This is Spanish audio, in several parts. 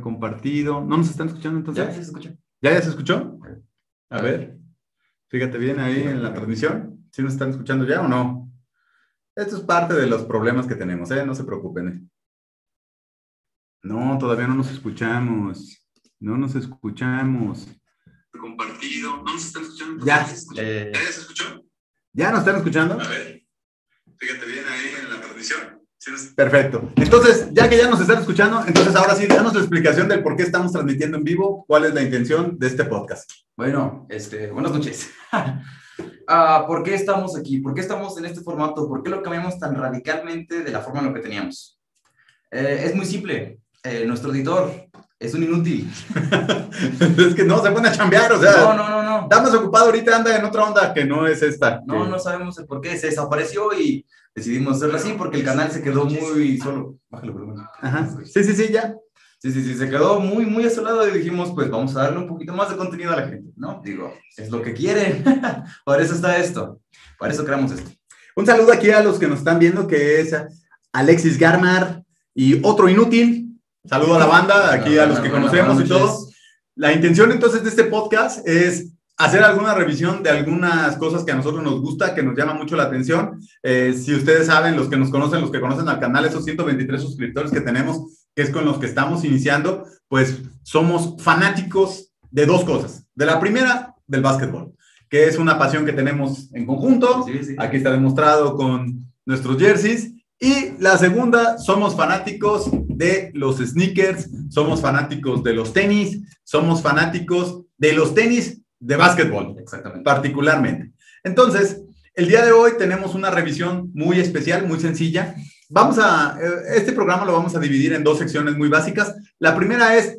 compartido. ¿No nos están escuchando entonces? Ya, ya se escucha. ¿Ya, ya se escuchó? A ver, fíjate bien ahí en la transmisión. ¿Sí nos están escuchando ya o no? Esto es parte de los problemas que tenemos, ¿eh? No se preocupen. ¿eh? No, todavía no nos escuchamos. No nos escuchamos. Compartido. ¿No nos están escuchando? Ya. Eh, ¿Ya, ya se escuchó? ¿Ya nos están escuchando? A ver, fíjate bien ahí en la transmisión. Perfecto. Entonces, ya que ya nos están escuchando, entonces ahora sí, danos la explicación del por qué estamos transmitiendo en vivo, cuál es la intención de este podcast. Bueno, este, buenas noches. Ah, ¿Por qué estamos aquí? ¿Por qué estamos en este formato? ¿Por qué lo cambiamos tan radicalmente de la forma en lo que teníamos? Eh, es muy simple. Eh, nuestro editor es un inútil. es que no, se pone a chambear, o sea. No, no, no, no. Ocupado ahorita, anda en otra onda que no es esta. No, no sabemos el por qué. Se desapareció y decidimos hacerlo así porque el canal se quedó muy solo. Bájalo, volumen. Ajá. Sí, sí, sí, ya. Sí, sí, sí, se quedó muy, muy asolado y dijimos, pues vamos a darle un poquito más de contenido a la gente, ¿no? Digo, es lo que quieren. Por eso está esto. Por eso creamos esto. Un saludo aquí a los que nos están viendo, que es Alexis Garmar y otro inútil. Saludo a la banda, aquí a los que conocemos y todo. La intención entonces de este podcast es hacer alguna revisión de algunas cosas que a nosotros nos gusta, que nos llama mucho la atención. Eh, si ustedes saben, los que nos conocen, los que conocen al canal, esos 123 suscriptores que tenemos, que es con los que estamos iniciando, pues somos fanáticos de dos cosas. De la primera, del básquetbol, que es una pasión que tenemos en conjunto. Aquí está demostrado con nuestros jerseys. Y la segunda, somos fanáticos de los sneakers, somos fanáticos de los tenis, somos fanáticos de los tenis de básquetbol, Exactamente. particularmente. Entonces, el día de hoy tenemos una revisión muy especial, muy sencilla. Vamos a, eh, este programa lo vamos a dividir en dos secciones muy básicas. La primera es,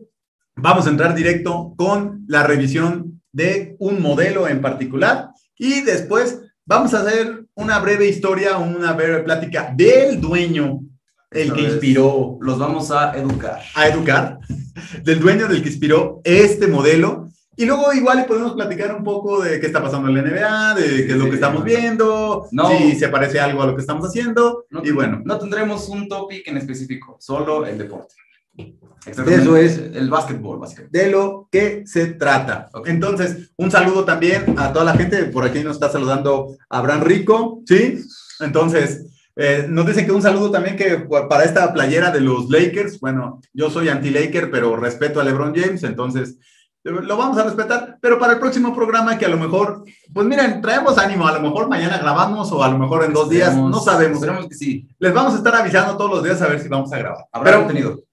vamos a entrar directo con la revisión de un modelo en particular y después vamos a hacer una breve historia, una breve plática del dueño, el que inspiró. Los vamos a educar. A educar, del dueño del que inspiró este modelo y luego igual podemos platicar un poco de qué está pasando en la NBA, de qué es lo que estamos viendo, si se parece algo a lo que estamos haciendo. y bueno. No tendremos un topic en específico, solo el deporte. Eso es el básquetbol, básicamente. De lo que se trata. Entonces, un saludo también a toda la gente. Por aquí nos está saludando Abraham Rico, ¿sí? Entonces, eh, nos dice que un saludo también que para esta playera de los Lakers. Bueno, yo soy anti-Laker, pero respeto a LeBron James, entonces lo vamos a respetar, pero para el próximo programa que a lo mejor, pues miren, traemos ánimo, a lo mejor mañana grabamos o a lo mejor en dos días, no sabemos. Esperemos que sí. Les vamos a estar avisando todos los días a ver si vamos a grabar. Habrá contenido.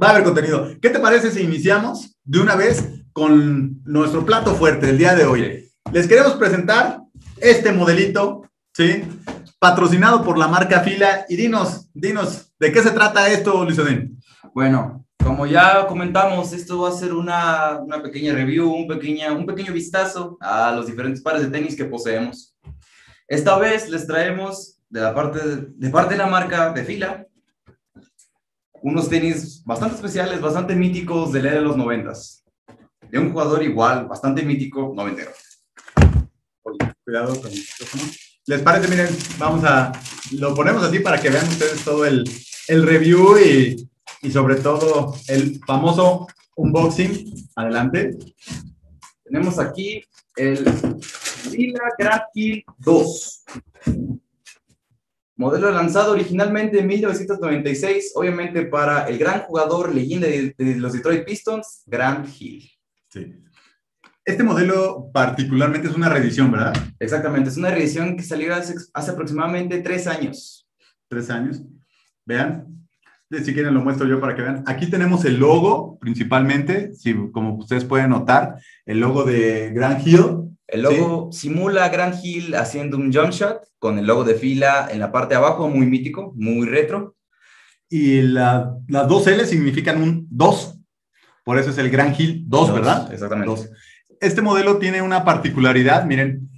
Va a haber contenido. ¿Qué te parece si iniciamos de una vez con nuestro plato fuerte del día de hoy? Les queremos presentar este modelito, ¿sí? Patrocinado por la marca Fila. Y dinos, dinos, ¿de qué se trata esto, Luis Bueno, como ya comentamos, esto va a ser una, una, pequeña review, un, pequeña, un pequeño vistazo a los diferentes pares de tenis que poseemos. Esta vez les traemos de, la parte, de, parte de la marca de fila unos tenis bastante especiales, bastante míticos de la era de los noventas. De un jugador igual, bastante mítico, noventero. Cuidado con el ¿Les parece? Miren, vamos a... Lo ponemos así para que vean ustedes todo el, el review y y sobre todo el famoso unboxing. Adelante. Tenemos aquí el Lila Grand Hill 2. Modelo lanzado originalmente en 1996, obviamente para el gran jugador leyenda de, los Detroit Pistons, Grant Hill. Sí. Este modelo particularmente es una reedición, ¿verdad? Exactamente, es una reedición que salió hace, hace aproximadamente tres años. Tres años. Vean, si quieren lo muestro yo para que vean. Aquí tenemos el logo principalmente, si, como ustedes pueden notar, el logo de Grand Hill. El logo simula Grand Hill haciendo un jump shot con el logo de fila en la parte de abajo, muy mítico, muy retro. Y las dos L significan un 2, por eso es el Grand Hill 2, ¿verdad? Exactamente. Este modelo tiene una particularidad, miren,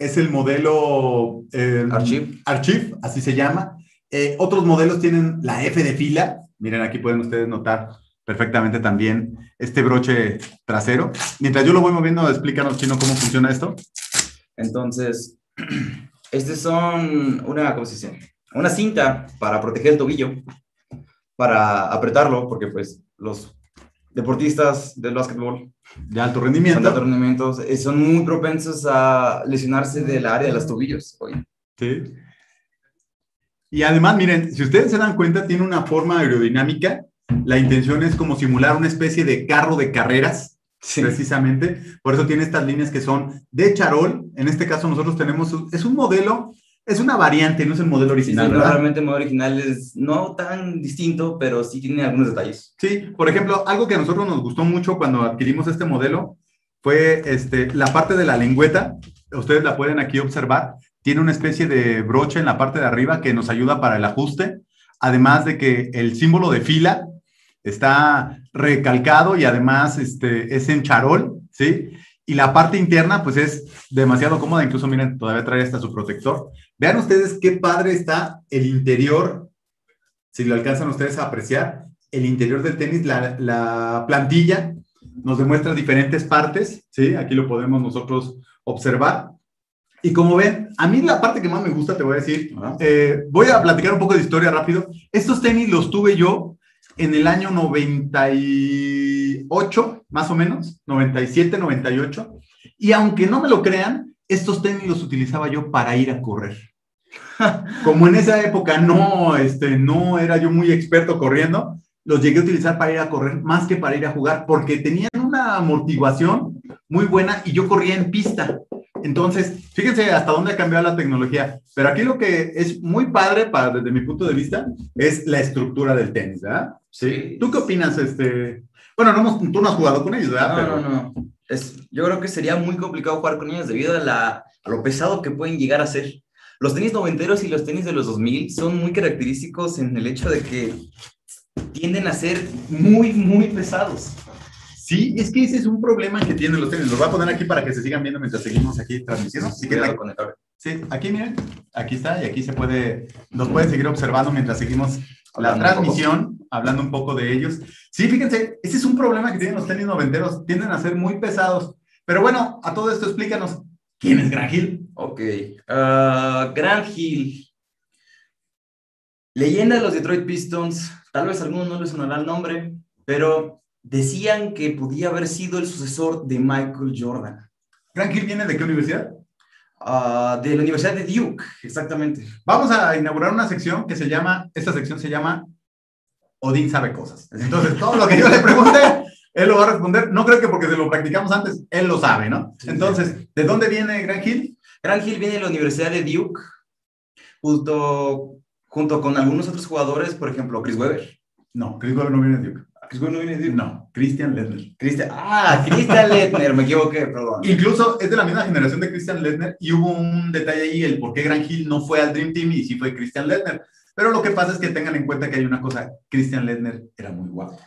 es el modelo eh, Archive. Archive, así se llama eh, otros modelos tienen la F de fila. Miren, aquí pueden ustedes notar perfectamente también este broche trasero. Mientras yo lo voy moviendo, explícanos, Chino, cómo funciona esto. Entonces, estos son una, ¿cómo se dice? Una cinta para proteger el tobillo, para apretarlo, porque pues los deportistas del básquetbol. De alto rendimiento. de alto rendimiento. Eh, son muy propensos a lesionarse del área de los tobillos. Oye. Sí. Y además, miren, si ustedes se dan cuenta, tiene una forma aerodinámica. La intención es como simular una especie de carro de carreras, precisamente. Por eso tiene estas líneas que son de charol. En este caso, nosotros tenemos, es un modelo es una variante, no es el modelo original. Sí, realmente el modelo original es no tan distinto, pero sí tiene algunos detalles. Sí, por ejemplo, algo que a nosotros nos gustó mucho cuando adquirimos este modelo fue este, la parte de la lengüeta. Ustedes la pueden aquí observar. Tiene una especie de broche en la parte de arriba que nos ayuda para el ajuste. Además de que el símbolo de fila está recalcado y además este, es en charol, ¿sí? Y la parte interna, pues es demasiado cómoda. Incluso, miren, todavía trae hasta su protector. Vean ustedes qué padre está el interior, si lo alcanzan ustedes a apreciar, el interior del tenis, la, la plantilla nos demuestra diferentes partes, ¿sí? Aquí lo podemos nosotros observar. Y como ven, a mí la parte que más me gusta, te voy a decir, eh, voy a platicar un poco de historia rápido. Estos tenis los tuve yo en el año 98, más o menos, 97, 98. Y aunque no me lo crean, estos tenis los utilizaba yo para ir a correr. Como en esa época no, este, no era yo muy experto corriendo, los llegué a utilizar para ir a correr más que para ir a jugar, porque tenían una amortiguación muy buena y yo corría en pista. Entonces, fíjense hasta dónde ha cambiado la tecnología. Pero aquí lo que es muy padre, para, desde mi punto de vista, es la estructura del tenis, ¿verdad? Sí. ¿Tú qué opinas? Este... Bueno, no tú no has jugado con ellos, ¿verdad? No, no, no. Es, yo creo que sería muy complicado jugar con ellos debido a, la, a lo pesado que pueden llegar a ser. Los tenis noventeros y los tenis de los 2000 son muy característicos en el hecho de que tienden a ser muy, muy pesados. Sí, es que ese es un problema que tienen los tenis. Los voy a poner aquí para que se sigan viendo mientras seguimos aquí transmitiendo. Sí, sí, aquí miren, aquí está y aquí se puede, nos pueden seguir observando mientras seguimos la transmisión, hablando un poco de ellos. Sí, fíjense, ese es un problema que tienen los tenis noventeros, tienden a ser muy pesados. Pero bueno, a todo esto explícanos, ¿quién es Gran Hill? Ok, uh, Gran Hill, leyenda de los Detroit Pistons, tal vez a algunos no les sonará el nombre, pero decían que podía haber sido el sucesor de Michael Jordan. ¿Frank Hill viene de qué universidad? Ah, de la Universidad de Duke, exactamente. Vamos a inaugurar una sección que se llama, esta sección se llama Odín sabe cosas. Entonces, todo lo que yo le pregunte, él lo va a responder. No creo que porque se lo practicamos antes, él lo sabe, ¿no? Entonces, ¿de dónde viene Gran Hill? Gran Hill viene de la Universidad de Duke, junto, junto con algunos otros jugadores, por ejemplo, Chris Webber. No, Chris Webber no viene de Duke. ¿Chris Webber no viene de Duke? No, Christian Ledner. Christian, ah, Christian Ledner, me equivoqué, perdón. Incluso es de la misma generación de Christian Ledner y hubo un detalle ahí, el por qué Gran Hill no fue al Dream Team y sí fue Christian Ledner. Pero lo que pasa es que tengan en cuenta que hay una cosa, Christian Ledner era muy guapo.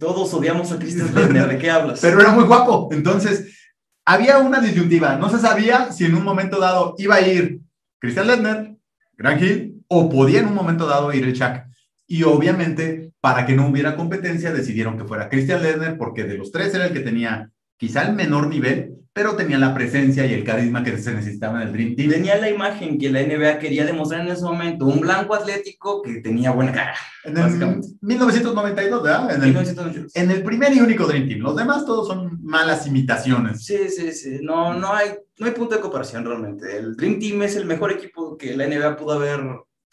Todos odiamos a Christian Ledner, ¿de qué hablas? Pero era muy guapo, entonces había una disyuntiva, no se sabía si en un momento dado iba a ir Christian Ledner, Gran Hill, o podía en un momento dado ir el Chuck. Y obviamente, para que no hubiera competencia, decidieron que fuera Christian Ledner, porque de los tres era el que tenía quizá el menor nivel, pero tenía la presencia y el carisma que se necesitaba en el Dream Team. Tenía la imagen que la NBA quería demostrar en ese momento, un blanco atlético que tenía buena cara. En el 1992, ¿verdad? En el, 1992. en el primer y único Dream Team. Los demás todos son malas imitaciones. Sí, sí, sí. No, no, hay, no hay punto de comparación realmente. El Dream Team es el mejor equipo que la NBA pudo haber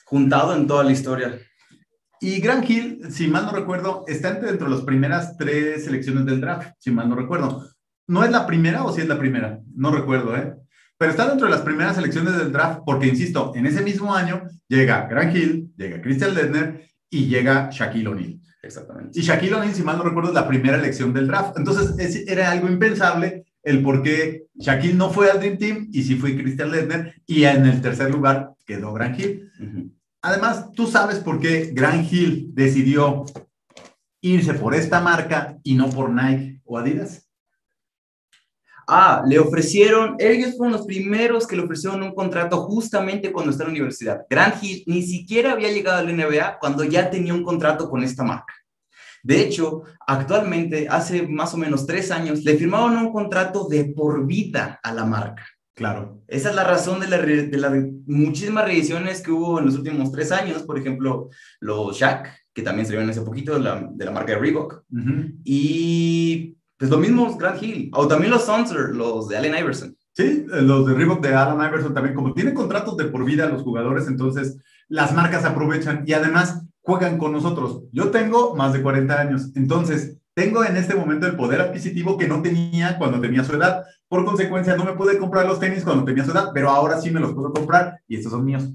juntado en toda la historia. Y Grant Hill, si mal no recuerdo, está entre dentro de las primeras tres selecciones del draft, si mal no recuerdo. ¿No es la primera o si es la primera? No recuerdo, ¿eh? Pero está dentro de las primeras selecciones del draft porque, insisto, en ese mismo año llega Grant Hill, llega Christian Ledner y llega Shaquille O'Neal. Exactamente. Y Shaquille O'Neal, si mal no recuerdo, es la primera elección del draft. Entonces, era algo impensable el por qué Shaquille no fue al Dream Team y sí fue Christian Ledner y en el tercer lugar quedó Grant Hill. Además, tú sabes por qué Grant Hill decidió irse por esta marca y no por Nike o Adidas. Ah, le ofrecieron, ellos fueron los primeros que le ofrecieron un contrato justamente cuando estaba en la universidad. Grant Hill ni siquiera había llegado a la NBA cuando ya tenía un contrato con esta marca. De hecho, actualmente, hace más o menos tres años, le firmaron un contrato de por vida a la marca. Claro. Esa es la razón de, la, de las muchísimas reediciones que hubo en los últimos tres años. Por ejemplo, los Shaq, que también salieron hace poquito de la, de la marca de Reebok. Y pues lo mismo Grand Hill. O también los Sunser, los de Allen Iverson. Sí, los de Reebok de Allen Iverson también. Como tienen contratos de por vida los jugadores, entonces las marcas aprovechan y además juegan con nosotros. Yo tengo más de 40 años. Entonces, tengo en este momento el poder adquisitivo que no tenía cuando tenía su edad. Por consecuencia, no me pude comprar los tenis cuando tenía su edad, pero ahora sí me los puedo comprar y estos son míos,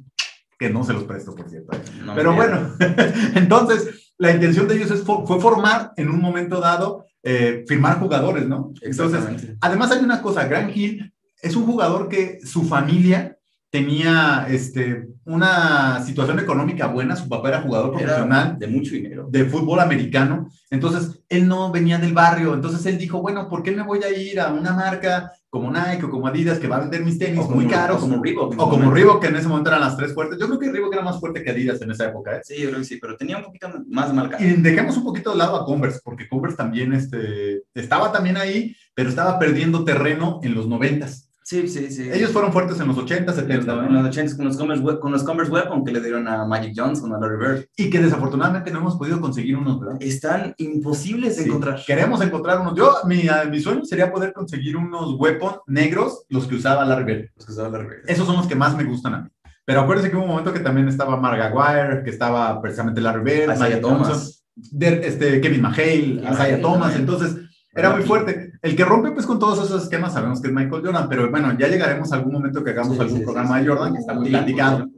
que no se los presto, por cierto. pero bueno, entonces la intención de ellos es, fue formar en un momento dado, eh, firmar jugadores, ¿no? Entonces, además hay una cosa, Grant Hill es un jugador que su familia tenía este, una situación económica buena, su papá era jugador profesional de mucho dinero, de fútbol americano, entonces él no venía del barrio, entonces él dijo, bueno, ¿por qué me voy a ir a una marca como Nike o como Adidas que va a vender mis tenis muy caros? O como Reebok. O como Reebok, que en ese momento eran las tres fuertes. Yo creo que Reebok era más fuerte que Adidas en esa época. ¿eh? Sí, yo creo que sí, pero tenía un poquito más marca. Y dejemos un poquito de lado a Converse, porque Converse también este, estaba también ahí, pero estaba perdiendo terreno en los noventas. Sí, sí, sí. Ellos fueron fuertes en los 80, 70. En los 80 con los Converse, con los Converse Weapon que le dieron a Magic Johnson, a Larry Bird. Y que desafortunadamente no hemos podido conseguir unos, ¿verdad? Están imposibles de encontrar. Queremos encontrar unos. Yo, mi, mi, sueño sería poder conseguir unos Weapon negros, los que usaba Larry Bird. Los que usaba Larry Bird. Esos son los que más me gustan a mí. Pero acuérdense que hubo un momento que también estaba Mark Aguirre, que estaba precisamente Larry Bird, Isaiah Thomas. este, Kevin McHale, Isaiah Thomas. Entonces, era muy fuerte. El que rompe pues con todos esos esquemas sabemos que es Michael Jordan, pero bueno, ya llegaremos a algún momento que hagamos algún programa de Jordan, que está muy platicado.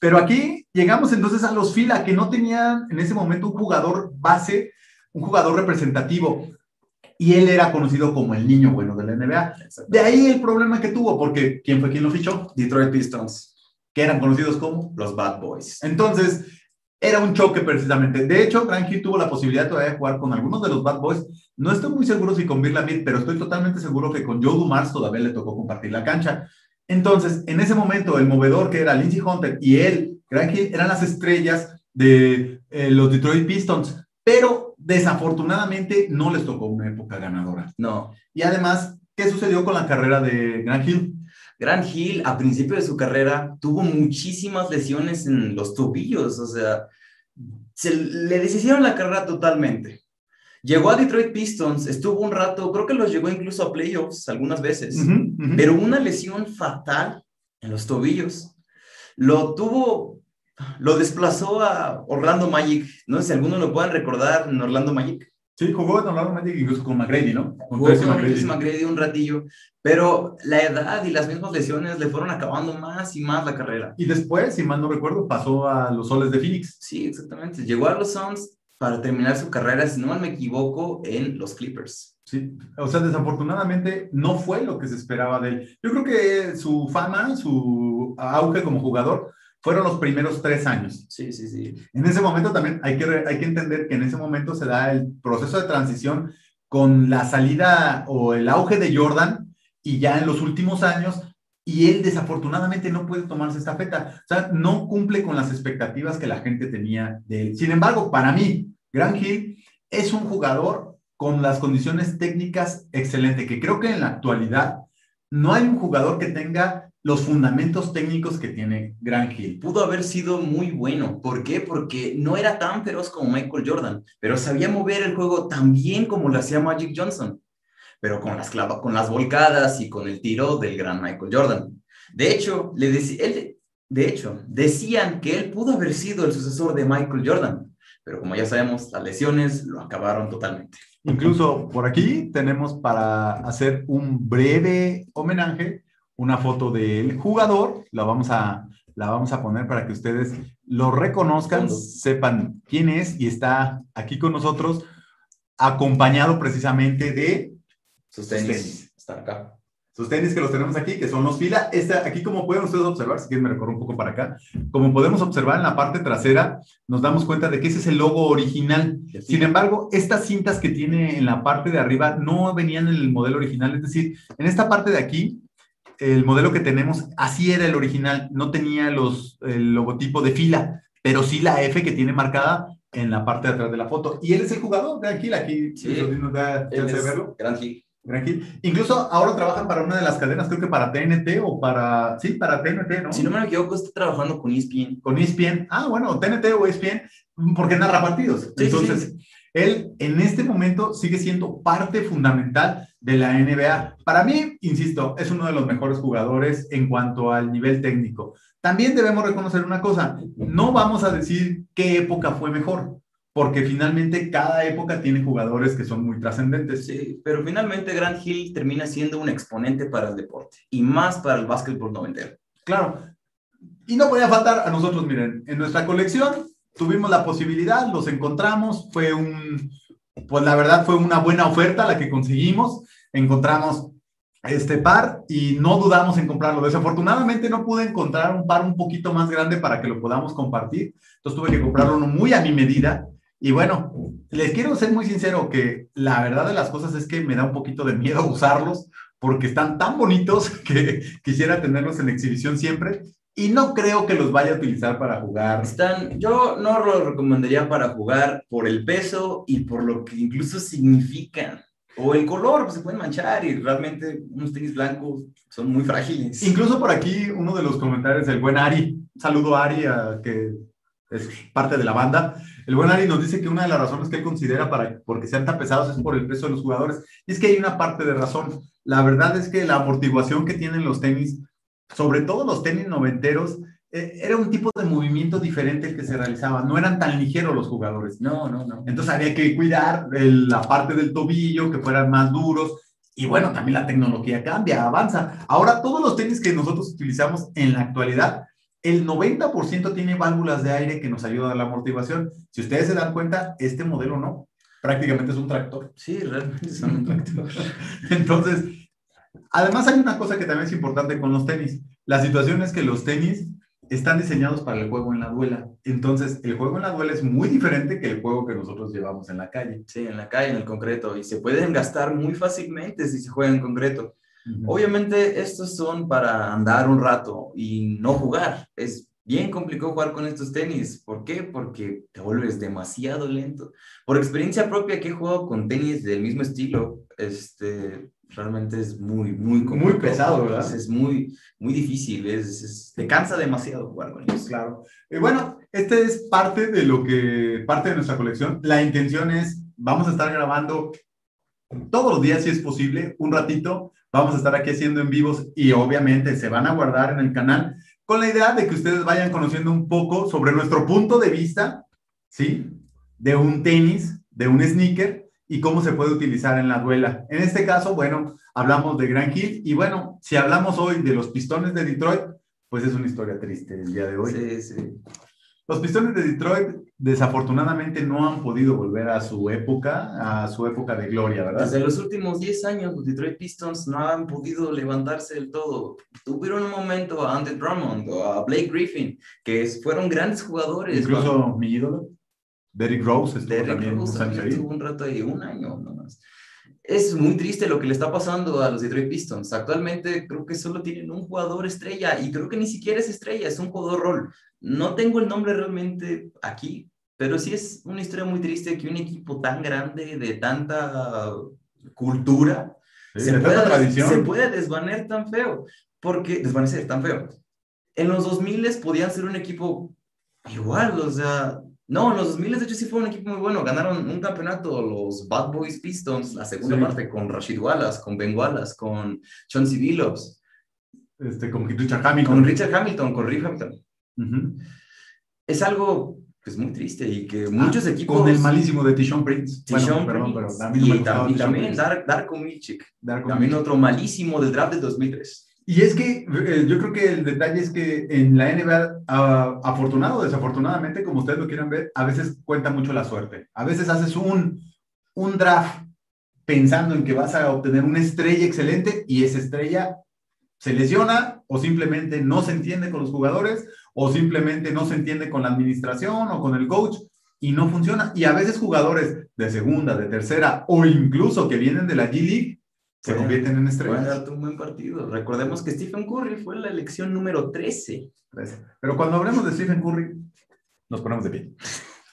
Pero aquí llegamos entonces a los fila, que no tenían en ese momento un jugador base, un jugador representativo. Y él era conocido como el niño bueno de la NBA. De ahí el problema que tuvo, porque ¿quién fue quien lo fichó? Detroit Pistons. Que eran conocidos como los Bad Boys. Entonces, era un choque precisamente. De hecho, Grant tuvo la posibilidad todavía de jugar con algunos de los Bad Boys. No estoy muy seguro si con Bill Lamid, pero estoy totalmente seguro que con Joe Dumars todavía le tocó compartir la cancha. Entonces, en ese momento, el movedor que era Lindsey Hunter y él, Grant eran las estrellas de eh, los Detroit Pistons, pero desafortunadamente no les tocó una época ganadora. No. Y además, ¿qué sucedió con la carrera de Grant Hill? Grant Hill, a principio de su carrera, tuvo muchísimas lesiones en los tobillos, o sea, se le deshicieron la carrera totalmente. Llegó a Detroit Pistons, estuvo un rato, creo que los llegó incluso a playoffs algunas veces, pero una lesión fatal en los tobillos. Lo tuvo, lo desplazó a Orlando Magic. No sé si alguno lo puedan recordar en Orlando Magic. Sí, jugó en Orlando Magic incluso con McGrady, ¿no? Con jugó con McGrady. McGrady un ratillo, pero la edad y las mismas lesiones le fueron acabando más y más la carrera. Y después, si mal no recuerdo, pasó a los Soles de Phoenix. Sí, exactamente. Llegó a los Suns para terminar su carrera, si no mal me equivoco, en los Clippers. Sí, o sea, desafortunadamente no fue lo que se esperaba de él. Yo creo que su fama, su auge como jugador fueron los primeros tres años. Sí, sí, sí. En ese momento también hay que, hay que entender que en ese momento se da el proceso de transición con la salida o el auge de Jordan y ya en los últimos años y él desafortunadamente no puede tomarse esta feta. O sea, no cumple con las expectativas que la gente tenía de él. Sin embargo, para mí, Grant Hill es un jugador con las condiciones técnicas excelentes, que creo que en la actualidad no hay un jugador que tenga los fundamentos técnicos que tiene Grant Hill. Pudo haber sido muy bueno. ¿Por qué? Porque no era tan feroz como Michael Jordan, pero sabía mover el juego tan bien como lo hacía Magic Johnson, pero con las, con las volcadas y con el tiro del gran Michael Jordan. De hecho, le él, de hecho, decían que él pudo haber sido el sucesor de Michael Jordan, pero como ya sabemos, las lesiones lo acabaron totalmente. Incluso por aquí tenemos para hacer un breve homenaje una foto del jugador, la vamos a, la vamos a poner para que ustedes lo reconozcan, sepan quién es y está aquí con nosotros, acompañado precisamente de sus tenis. Están acá. Sus tenis que los tenemos aquí, que son los fila. Esta, aquí como pueden ustedes observar, si quieren me recorro un poco para acá, como podemos observar en la parte trasera, nos damos cuenta de que ese es el logo original. Sin embargo, estas cintas que tiene en la parte de arriba no venían en el modelo original, es decir, en esta parte de aquí el modelo que tenemos, así era el original, no tenía los, el logotipo de fila, pero sí la F que tiene marcada en la parte de atrás de la foto. Y él es el jugador, de aquí, aquí, sí, nos da chance de verlo. Grant Hill. Incluso ahora trabajan para una de las cadenas, creo que para TNT o para, sí, para TNT, ¿no? Si no me equivoco, está trabajando con ESPN. Con ESPN. Ah, bueno, TNT o ESPN, porque narra partidos. Entonces, él en este momento sigue siendo parte fundamental de la NBA. Para mí, insisto, es uno de los mejores jugadores en cuanto al nivel técnico. También debemos reconocer una cosa, no vamos a decir qué época fue mejor, porque finalmente cada época tiene jugadores que son muy trascendentes. Sí, pero finalmente Grant Hill termina siendo un exponente para el deporte y más para el básquetbol noventero. Claro. Y no podía faltar a nosotros, miren, en nuestra colección tuvimos la posibilidad, los encontramos, fue un, pues la verdad fue una buena oferta la que conseguimos, encontramos este par y no dudamos en comprarlo. Desafortunadamente no pude encontrar un par un poquito más grande para que lo podamos compartir, entonces tuve que comprarlo uno muy a mi medida y bueno, les quiero ser muy sincero que la verdad de las cosas es que me da un poquito de miedo usarlos porque están tan bonitos que quisiera tenerlos en exhibición siempre y no creo que los vaya a utilizar para jugar. Están, yo no lo recomendaría para jugar por el peso y por lo que incluso significan. O el color, pues se pueden manchar y realmente unos tenis blancos son muy frágiles. Incluso por aquí uno de los comentarios del buen Ari, saludo a Ari, que es parte de la banda, el buen Ari nos dice que una de las razones que él considera para porque sean tan pesados es por el peso de los jugadores. Y es que hay una parte de razón. La verdad es que la amortiguación que tienen los tenis, sobre todo los tenis noventeros, eh, era un tipo de movimiento diferente el que se realizaba. No eran tan ligeros los jugadores. No, no, no. Entonces había que cuidar la parte del tobillo, que fueran más duros. Y bueno, también la tecnología cambia, avanza. Ahora todos los tenis que nosotros utilizamos en la actualidad el 90% tiene válvulas de aire que nos ayudan a la amortiguación. Si ustedes se dan cuenta, este modelo no. Prácticamente es un tractor. Sí, realmente es un tractor. Entonces, además hay una cosa que también es importante con los tenis. La situación es que los tenis están diseñados para el juego en la duela. Entonces, el juego en la duela es muy diferente que el juego que nosotros llevamos en la calle. Sí, en la calle, en el concreto. Y se pueden gastar muy fácilmente si se juega en concreto. Obviamente estos son para andar un rato y no jugar. Es bien complicado jugar con estos tenis. ¿Por qué? Porque te vuelves demasiado lento. Por experiencia propia que he jugado con tenis del mismo estilo, este, realmente es muy, muy Muy pesado, ¿verdad? Es muy, muy difícil, es, te cansa demasiado jugar con ellos. Claro. Y bueno, este es parte de lo que, parte de nuestra colección. La intención es, vamos a estar grabando todos los días, si es posible, un ratito, Vamos a estar aquí haciendo en vivos y obviamente se van a guardar en el canal con la idea de que ustedes vayan conociendo un poco sobre nuestro punto de vista, ¿sí? De un tenis, de un sneaker y cómo se puede utilizar en la duela. En este caso, bueno, hablamos de Grand Hill y bueno, si hablamos hoy de los pistones de Detroit, pues es una historia triste el día de hoy. Sí, sí. Los Pistones de Detroit desafortunadamente no han podido volver a su época, a su época de gloria, ¿verdad? Desde los últimos 10 años los Detroit Pistons no han podido levantarse del todo. Tuvieron un momento a Andy Drummond o a Blake Griffin, que fueron grandes jugadores. Incluso mi ídolo, Derrick Rose, estuvo Derrick también Rose estuvo un rato ahí, un año nomás es muy triste lo que le está pasando a los Detroit Pistons. Actualmente creo que solo tienen un jugador estrella y creo que ni siquiera es estrella, es un jugador rol. No tengo el nombre realmente aquí, pero sí es una historia muy triste que un equipo tan grande, de tanta cultura, se, puede, se puede desvanecer tan feo. Porque, desvanecer tan feo. En los 2000 podían ser un equipo igual, o sea, no, en los 2000 de hecho sí fue un equipo muy bueno. Ganaron un campeonato los Bad Boys Pistons, la segunda parte, con Rashid Wallace, con Ben Wallace, con Chauncey Billups. Este, con Richard Hamilton. Con Richard Hamilton, con Rick Hamilton. Es algo pues muy triste y que muchos ah, equipos... Con el malísimo de Tishon Prince. Tishon Prince. y, también Darko Milchik. también otro malísimo del draft de 2003. Y es que eh, yo creo que el detalle es que en la NBA, ah, afortunado o desafortunadamente, como ustedes lo quieran ver, a veces cuenta mucho la suerte. A veces haces un, un draft pensando en que vas a obtener una estrella excelente y esa estrella se lesiona o simplemente no se entiende con los jugadores o simplemente no se entiende con la administración o con el coach y no funciona. Y a veces jugadores de segunda, de tercera o incluso que vienen de la G League se convierten en estrellas. Darte un buen partido. Recordemos que Stephen Curry fue la elección número 13. Pero cuando hablemos de Stephen Curry, nos ponemos de pie.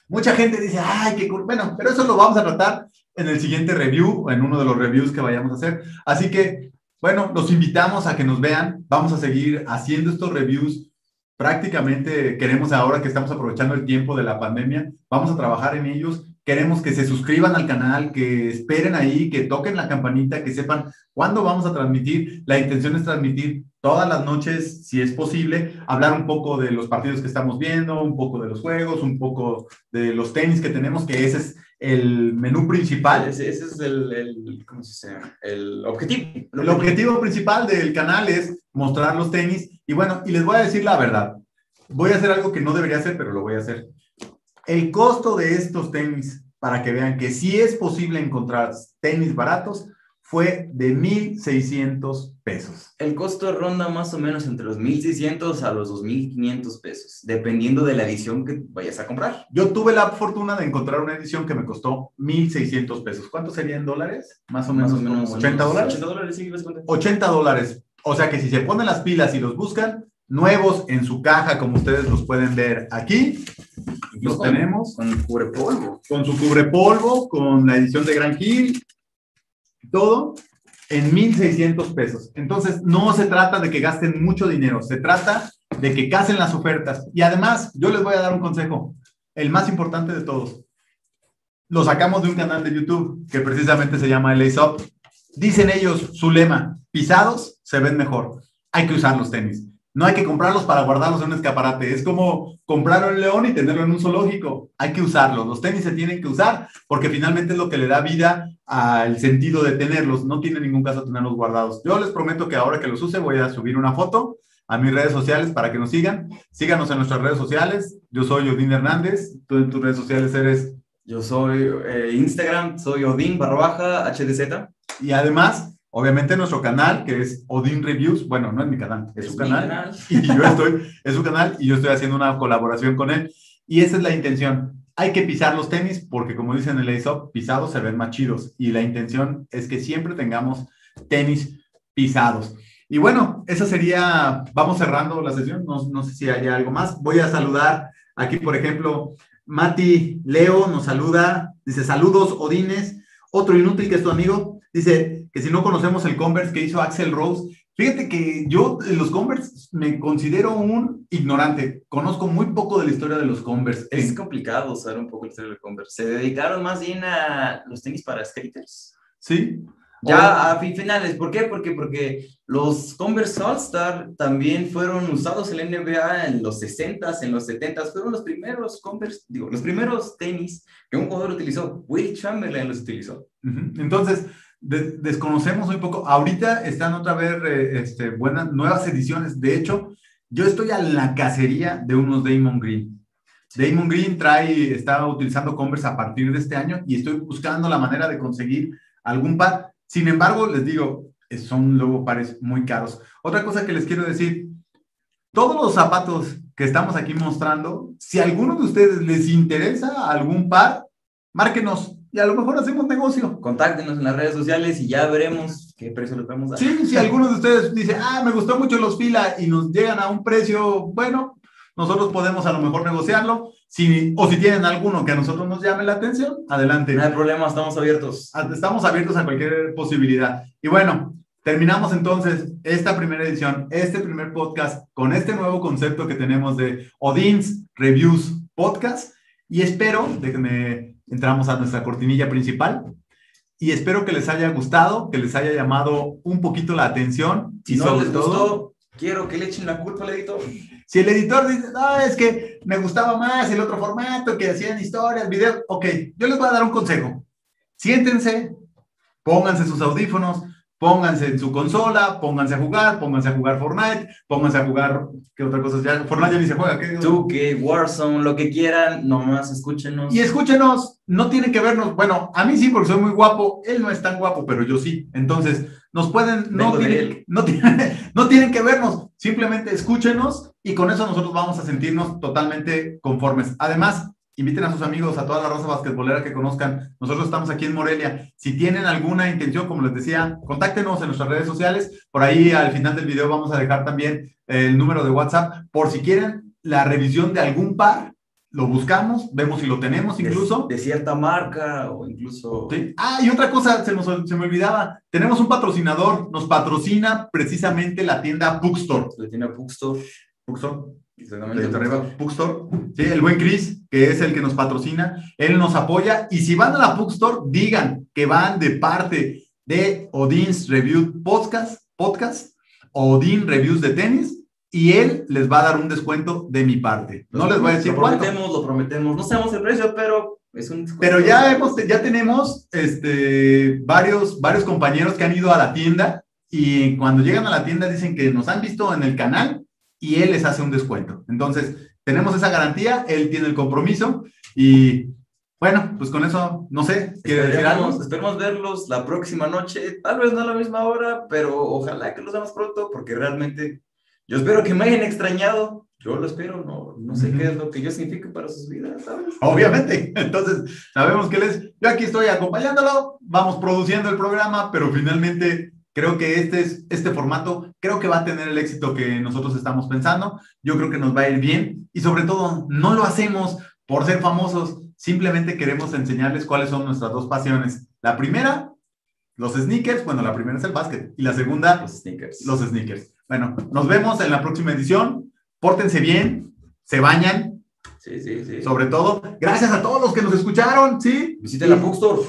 Mucha gente dice, ay, qué cool. Bueno, pero eso lo vamos a tratar en el siguiente review, en uno de los reviews que vayamos a hacer. Así que, bueno, los invitamos a que nos vean. Vamos a seguir haciendo estos reviews. Prácticamente queremos ahora que estamos aprovechando el tiempo de la pandemia, vamos a trabajar en ellos Queremos que se suscriban al canal, que esperen ahí, que toquen la campanita, que sepan cuándo vamos a transmitir. La intención es transmitir todas las noches, si es posible, hablar un poco de los partidos que estamos viendo, un poco de los juegos, un poco de los tenis que tenemos, que ese es el menú principal. Ese, es el, el, ¿cómo se llama? El objetivo. El objetivo principal del canal es mostrar los tenis. Y bueno, y les voy a decir la verdad. Voy a hacer algo que no debería hacer, pero lo voy a hacer. El costo de estos tenis, para que vean que sí es posible encontrar tenis baratos, fue de 1,600 pesos. El costo ronda más o menos entre los 1,600 a los 2,500 pesos, dependiendo de la edición que vayas a comprar. Yo tuve la fortuna de encontrar una edición que me costó 1,600 pesos. ¿Cuánto serían dólares? Más o menos, más o menos 80 dólares. 80 dólares, sí, 80 dólares. O sea que si se ponen las pilas y los buscan, nuevos en su caja, como ustedes los pueden ver aquí, los tenemos. Con cubrepolvo. Con su cubrepolvo, con la edición de Gran Hill, todo en 1,600 pesos. Entonces, no se trata de que gasten mucho dinero, se trata de que casen las ofertas. Y además, yo les voy a dar un consejo, el más importante de todos. Lo sacamos de un canal de YouTube que precisamente se llama El Up. Dicen ellos, su lema, pisados se ven mejor. Hay que usar los tenis. No hay que comprarlos para guardarlos en un escaparate. Es como comprar un león y tenerlo en un zoológico. Hay que usarlos. Los tenis se tienen que usar porque finalmente es lo que le da vida al sentido de tenerlos. No tiene ningún caso tenerlos guardados. Yo les prometo que ahora que los use voy a subir una foto a mis redes sociales para que nos sigan. Síganos en nuestras redes sociales. Yo soy Odín Hernández. Tú en tus redes sociales eres... Yo soy eh, Instagram, soy Odín barra baja HDZ. Y además Obviamente nuestro canal, que es Odin Reviews, bueno, no es mi canal, es, su canal, Y yo estoy, es su canal y yo estoy haciendo una colaboración con él. Y esa es la intención. Hay que pisar los tenis porque, como dicen en el Aesop, pisados se ven más chidos. Y la intención es que siempre tengamos tenis pisados. Y bueno, eso sería, vamos cerrando la sesión, no, no sé si hay algo más. Voy a saludar aquí, por ejemplo, Mati Leo nos saluda, dice saludos Odines, otro inútil que es tu amigo, dice que si no conocemos el Converse que hizo Axel Rose, fíjate que yo en los Converse me considero un ignorante. Conozco muy poco de la historia de los Converse. Es complicado saber un poco la historia de los Converse. Se dedicaron más bien a los tenis para skaters. Sí. Ya a fin finales, ¿por qué? Porque, porque los Converse All-Star también fueron usados en la NBA en los 60s, en los 70s, fueron los primeros Converse, digo, los primeros tenis que un jugador utilizó. Will Chamberlain los utilizó. Entonces, desconocemos muy poco. Ahorita están otra vez eh, este, buenas, nuevas ediciones. De hecho, yo estoy a la cacería de unos Damon Green. Damon Green trae, está utilizando Converse a partir de este año y estoy buscando la manera de conseguir algún par. Sin embargo, les digo, son luego pares muy caros. Otra cosa que les quiero decir, todos los zapatos que estamos aquí mostrando, si a alguno de ustedes les interesa algún par, márquenos y a lo mejor hacemos negocio. Contáctenos en las redes sociales y ya veremos qué precio le podemos dar. Sí, si alguno de ustedes dice, ah, me gustó mucho los fila y nos llegan a un precio, bueno, nosotros podemos a lo mejor negociarlo. Si, o si tienen alguno que a nosotros nos llame la atención, adelante. No hay problema, estamos abiertos. Estamos abiertos a cualquier posibilidad. Y bueno, terminamos entonces esta primera edición, este primer podcast con este nuevo concepto que tenemos de Odins Reviews Podcast. Y espero, déjenme entramos a nuestra cortinilla principal. Y espero que les haya gustado, que les haya llamado un poquito la atención. Si no les gustó, quiero que le echen la culpa al editor. Si el editor dice, no, es que me gustaba más el otro formato, que hacían historias, videos, ok, yo les voy a dar un consejo. Siéntense, pónganse sus audífonos, Pónganse en su consola, pónganse a jugar, pónganse a jugar Fortnite, pónganse a jugar, ¿qué otra cosa? Ya, Fortnite ya ni se juega, ¿qué? Tú, que Warzone, lo que quieran, nomás escúchenos. Y escúchenos, no tienen que vernos, bueno, a mí sí, porque soy muy guapo, él no es tan guapo, pero yo sí. Entonces, nos pueden, no tienen, no, tienen, no tienen que vernos, simplemente escúchenos y con eso nosotros vamos a sentirnos totalmente conformes. Además, inviten a sus amigos, a toda la raza basquetbolera que conozcan. Nosotros estamos aquí en Morelia. Si tienen alguna intención, como les decía, contáctenos en nuestras redes sociales. Por ahí al final del video vamos a dejar también el número de WhatsApp por si quieren la revisión de algún par. lo buscamos, vemos si lo tenemos incluso. De, cierta marca o incluso... ¿Sí? Ah, y otra cosa, se, se me olvidaba, tenemos un patrocinador, nos patrocina precisamente la tienda Bookstore. La tienda Bookstore. Bookstore. Exactamente. Bookstore. Sí, el buen Chris, que es el que nos patrocina, él nos apoya. Y si van a la Bookstore, digan que van de parte de Odin's Review Podcast, podcast Odin Reviews de Tenis y él les va a dar un descuento de mi parte. No les voy a decir lo prometemos, Lo prometemos, no sabemos el precio, pero es un Pero ya hemos, ya tenemos este, varios, varios compañeros que han ido a la tienda y cuando llegan a la tienda dicen que nos han visto en el canal y él les hace un descuento. Entonces, tenemos esa garantía, él tiene el compromiso y bueno, pues con eso, no sé, ¿quiere decir algo? Esperemos verlos la próxima noche, tal vez no a la misma hora, pero ojalá que los veamos pronto porque realmente yo espero que me hayan extrañado. Yo lo espero, no, no sé qué es lo que yo significo para sus vidas, ¿sabes? Obviamente. Entonces, sabemos que les. Yo aquí estoy acompañándolo, vamos produciendo el programa, pero finalmente creo que este, es, este formato, creo que va a tener el éxito que nosotros estamos pensando. Yo creo que nos va a ir bien y sobre todo, no lo hacemos por ser famosos, simplemente queremos enseñarles cuáles son nuestras dos pasiones. La primera, los sneakers. Bueno, la primera es el básquet y la segunda, los sneakers. Los sneakers. Bueno, nos vemos en la próxima edición. Pórtense bien, se bañan. Sí, sí, sí. Sobre todo, gracias a todos los que nos escucharon, ¿sí? Visiten la bookstore.